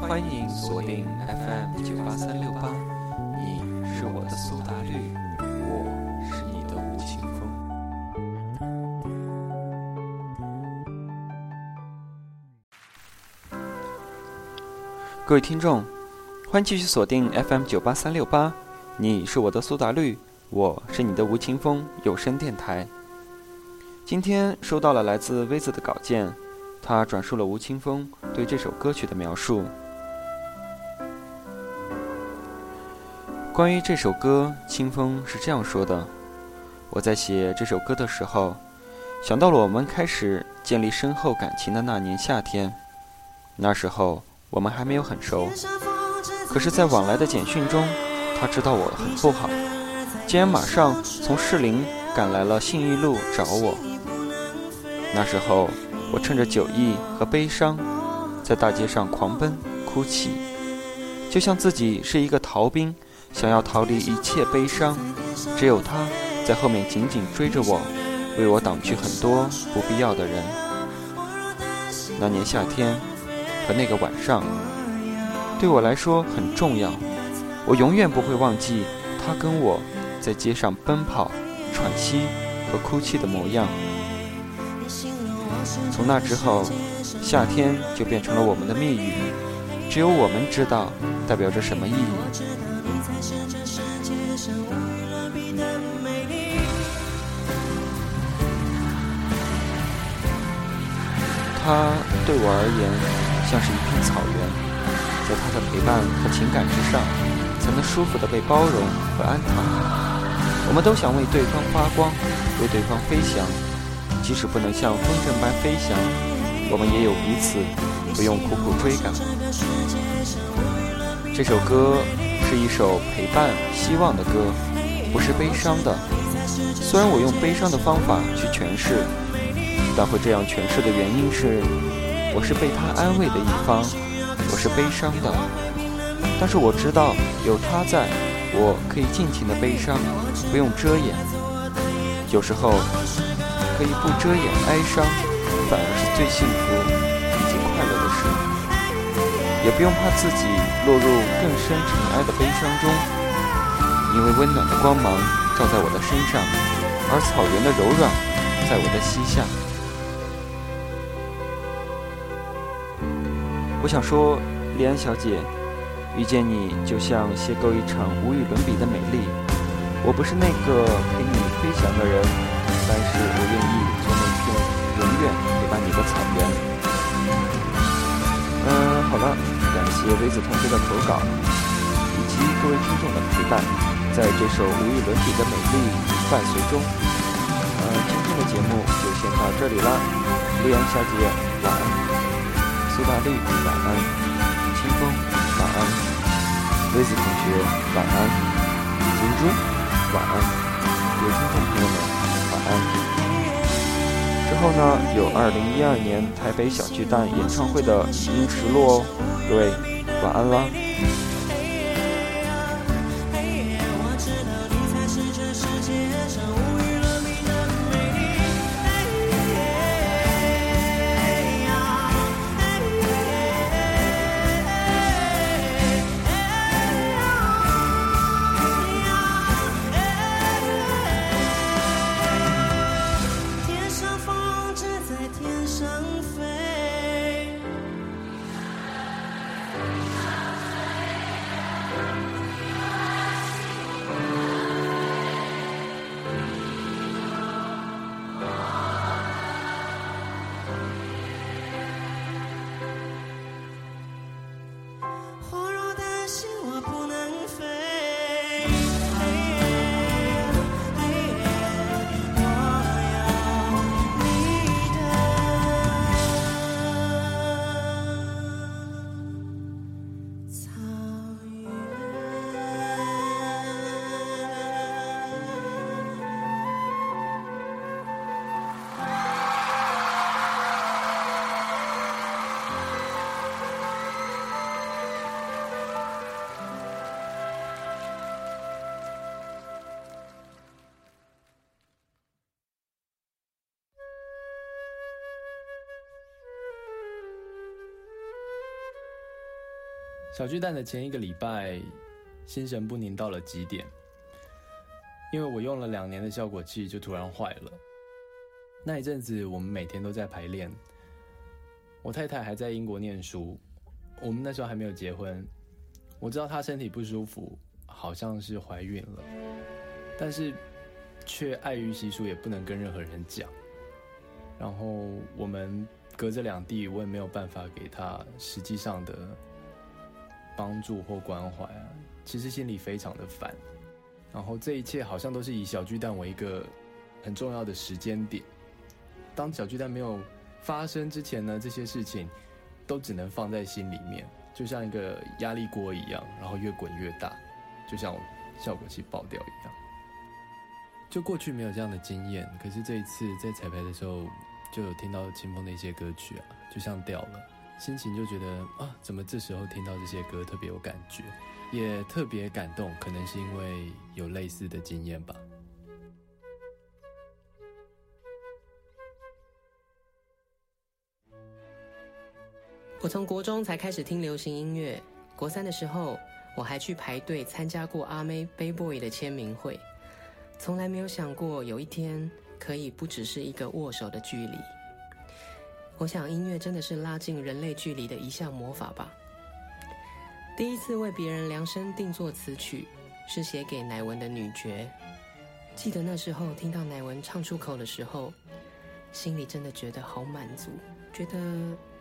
欢迎锁定 FM 九八三六八，你是我的苏打绿，我是你的吴青峰。各位听众，欢迎继续锁定 FM 九八三六八，你是我的苏打绿，我是你的吴青峰有声电台。今天收到了来自薇子的稿件，他转述了吴青峰对这首歌曲的描述。关于这首歌，清风是这样说的：“我在写这首歌的时候，想到了我们开始建立深厚感情的那年夏天。那时候我们还没有很熟，可是，在往来的简讯中，他知道我很不好，竟然马上从士林赶来了信义路找我。”那时候，我趁着酒意和悲伤，在大街上狂奔哭泣，就像自己是一个逃兵，想要逃离一切悲伤。只有他在后面紧紧追着我，为我挡去很多不必要的人。那年夏天和那个晚上，对我来说很重要。我永远不会忘记他跟我在街上奔跑、喘息和哭泣的模样。从那之后，夏天就变成了我们的密语，只有我们知道代表着什么意义。他对我而言像是一片草原，在他的陪伴和情感之上，才能舒服的被包容和安躺。我们都想为对方发光，为对方飞翔。即使不能像风筝般飞翔，我们也有彼此，不用苦苦追赶。这首歌是一首陪伴、希望的歌，不是悲伤的。虽然我用悲伤的方法去诠释，但会这样诠释的原因是，我是被他安慰的一方，我是悲伤的。但是我知道有他在，我可以尽情的悲伤，不用遮掩。有时候。可以不遮掩哀伤，反而是最幸福以及快乐的事。也不用怕自己落入更深尘埃的悲伤中，因为温暖的光芒照在我的身上，而草原的柔软在我的膝下。我想说，莉安小姐，遇见你就像邂逅一场无与伦比的美丽。我不是那个陪你飞翔的人。但是我愿意做那片永远陪伴你的草原。嗯，好了，感谢薇子同学的投稿，以及各位听众的陪伴，在这首无与伦比的美丽伴随中，嗯，今天的节目就先到这里了。绿阳小姐晚安，苏大绿晚安，清风晚安，薇子同学晚安，珍珠晚安，各位听众朋友们。晚安后呢，有二零一二年台北小巨蛋演唱会的音实录哦，各位晚安啦。小巨蛋的前一个礼拜，心神不宁到了极点，因为我用了两年的效果器就突然坏了。那一阵子，我们每天都在排练。我太太还在英国念书，我们那时候还没有结婚。我知道她身体不舒服，好像是怀孕了，但是却碍于习俗，也不能跟任何人讲。然后我们隔着两地，我也没有办法给她实际上的。帮助或关怀啊，其实心里非常的烦。然后这一切好像都是以小巨蛋为一个很重要的时间点。当小巨蛋没有发生之前呢，这些事情都只能放在心里面，就像一个压力锅一样，然后越滚越大，就像效果器爆掉一样。就过去没有这样的经验，可是这一次在彩排的时候，就有听到清风的一些歌曲啊，就像掉了。心情就觉得啊，怎么这时候听到这些歌特别有感觉，也特别感动，可能是因为有类似的经验吧。我从国中才开始听流行音乐，国三的时候我还去排队参加过阿妹 Bay Boy 的签名会，从来没有想过有一天可以不只是一个握手的距离。我想，音乐真的是拉近人类距离的一项魔法吧。第一次为别人量身定做词曲，是写给乃文的女爵。记得那时候听到乃文唱出口的时候，心里真的觉得好满足，觉得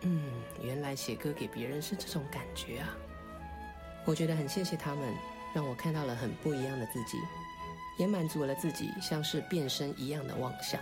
嗯，原来写歌给别人是这种感觉啊。我觉得很谢谢他们，让我看到了很不一样的自己，也满足了自己像是变身一样的妄想。